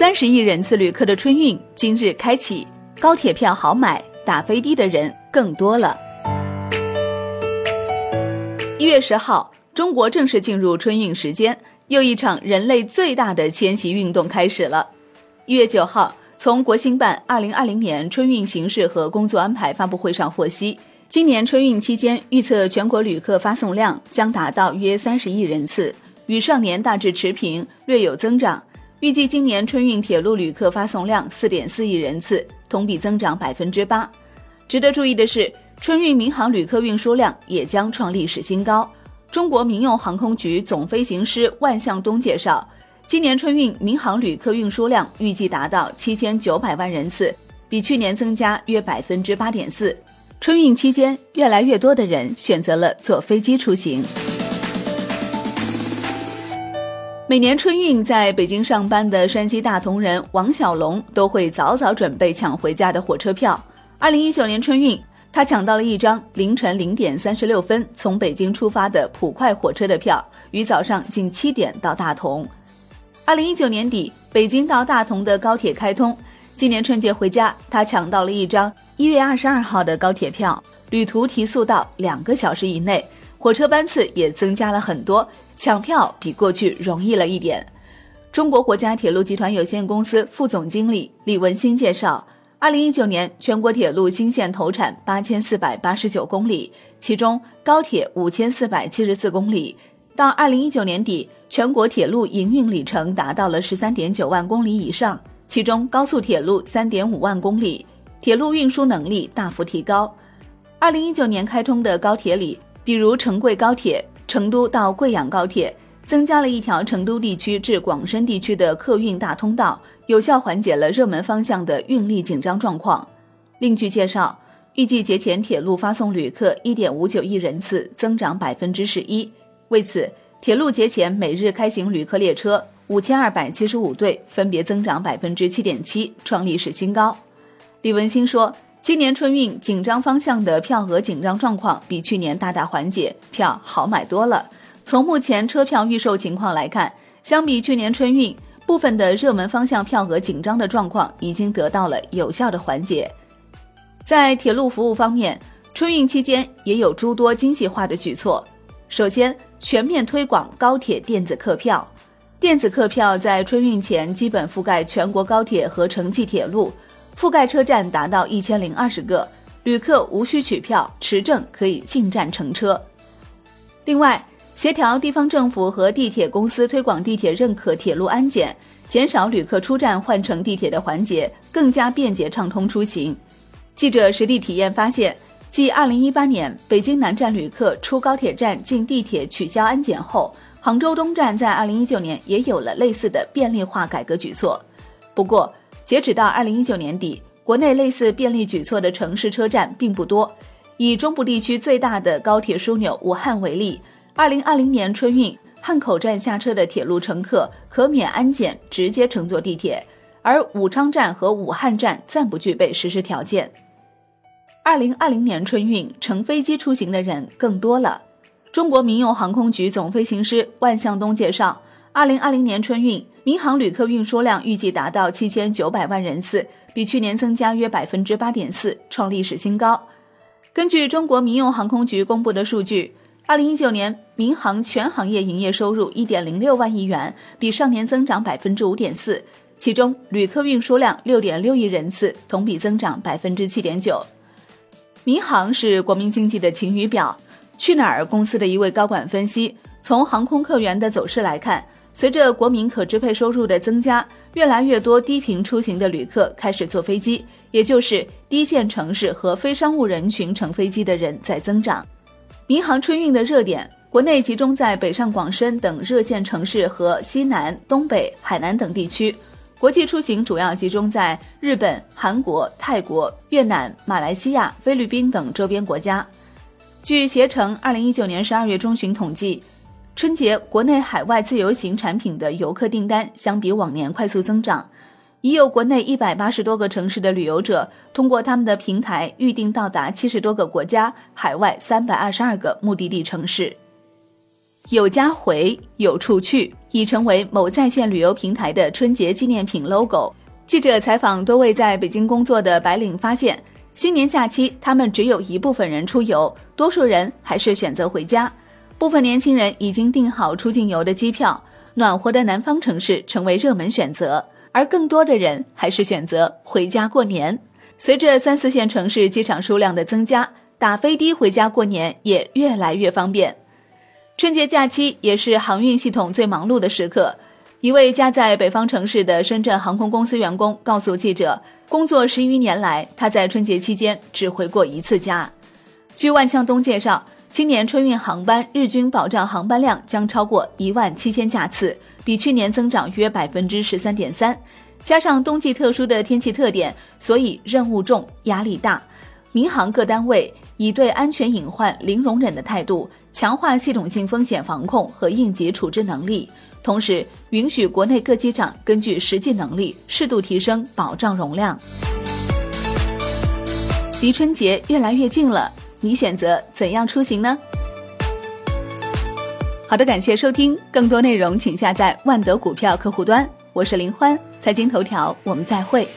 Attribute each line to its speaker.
Speaker 1: 三十亿人次旅客的春运今日开启，高铁票好买，打飞的的人更多了。一月十号，中国正式进入春运时间，又一场人类最大的迁徙运动开始了。一月九号，从国新办二零二零年春运形势和工作安排发布会上获悉，今年春运期间预测全国旅客发送量将达到约三十亿人次，与上年大致持平，略有增长。预计今年春运铁路旅客发送量四点四亿人次，同比增长百分之八。值得注意的是，春运民航旅客运输量也将创历史新高。中国民用航空局总飞行师万向东介绍，今年春运民航旅客运输量预计达到七千九百万人次，比去年增加约百分之八点四。春运期间，越来越多的人选择了坐飞机出行。每年春运在北京上班的山西大同人王小龙都会早早准备抢回家的火车票。二零一九年春运，他抢到了一张凌晨零点三十六分从北京出发的普快火车的票，于早上近七点到大同。二零一九年底，北京到大同的高铁开通，今年春节回家，他抢到了一张一月二十二号的高铁票，旅途提速到两个小时以内。火车班次也增加了很多，抢票比过去容易了一点。中国国家铁路集团有限公司副总经理李文新介绍，二零一九年全国铁路新线投产八千四百八十九公里，其中高铁五千四百七十四公里。到二零一九年底，全国铁路营运里程达到了十三点九万公里以上，其中高速铁路三点五万公里，铁路运输能力大幅提高。二零一九年开通的高铁里。比如成贵高铁、成都到贵阳高铁，增加了一条成都地区至广深地区的客运大通道，有效缓解了热门方向的运力紧张状况。另据介绍，预计节前铁路发送旅客一点五九亿人次，增长百分之十一。为此，铁路节前每日开行旅客列车五千二百七十五对，分别增长百分之七点七，创历史新高。李文新说。今年春运紧张方向的票额紧张状况比去年大大缓解，票好买多了。从目前车票预售情况来看，相比去年春运，部分的热门方向票额紧张的状况已经得到了有效的缓解。在铁路服务方面，春运期间也有诸多精细化的举措。首先，全面推广高铁电子客票，电子客票在春运前基本覆盖全国高铁和城际铁路。覆盖车站达到一千零二十个，旅客无需取票，持证可以进站乘车。另外，协调地方政府和地铁公司推广地铁认可铁路安检，减少旅客出站换乘地铁的环节，更加便捷畅通出行。记者实地体验发现，继二零一八年北京南站旅客出高铁站进地铁取消安检后，杭州东站在二零一九年也有了类似的便利化改革举措。不过，截止到二零一九年底，国内类似便利举措的城市车站并不多。以中部地区最大的高铁枢纽武汉为例，二零二零年春运汉口站下车的铁路乘客可免安检，直接乘坐地铁；而武昌站和武汉站暂不具备实施条件。二零二零年春运乘飞机出行的人更多了。中国民用航空局总飞行师万向东介绍，二零二零年春运。民航旅客运输量预计达到七千九百万人次，比去年增加约百分之八点四，创历史新高。根据中国民用航空局公布的数据，二零一九年民航全行业营业收入一点零六万亿元，比上年增长百分之五点四，其中旅客运输量六点六亿人次，同比增长百分之七点九。民航是国民经济的晴雨表。去哪儿公司的一位高管分析，从航空客源的走势来看。随着国民可支配收入的增加，越来越多低频出行的旅客开始坐飞机，也就是低线城市和非商务人群乘飞机的人在增长。民航春运的热点，国内集中在北上广深等热线城市和西南、东北、海南等地区；国际出行主要集中在日本、韩国、泰国、越南、马来西亚、菲律宾等周边国家。据携程二零一九年十二月中旬统计。春节国内海外自由行产品的游客订单相比往年快速增长，已有国内一百八十多个城市的旅游者通过他们的平台预订到达七十多个国家，海外三百二十二个目的地城市。有家回，有处去，已成为某在线旅游平台的春节纪念品 logo。记者采访多位在北京工作的白领，发现新年假期他们只有一部分人出游，多数人还是选择回家。部分年轻人已经订好出境游的机票，暖和的南方城市成为热门选择，而更多的人还是选择回家过年。随着三四线城市机场数量的增加，打飞的回家过年也越来越方便。春节假期也是航运系统最忙碌的时刻。一位家在北方城市的深圳航空公司员工告诉记者，工作十余年来，他在春节期间只回过一次家。据万向东介绍，今年春运航班日均保障航班量将超过一万七千架次，比去年增长约百分之十三点三。加上冬季特殊的天气特点，所以任务重、压力大。民航各单位以对安全隐患零容忍的态度，强化系统性风险防控和应急处置能力。同时，允许国内各机长根据实际能力适度提升保障容量。离春节越来越近了，你选择怎样出行呢？好的，感谢收听，更多内容请下载万德股票客户端。我是林欢，财经头条，我们再会。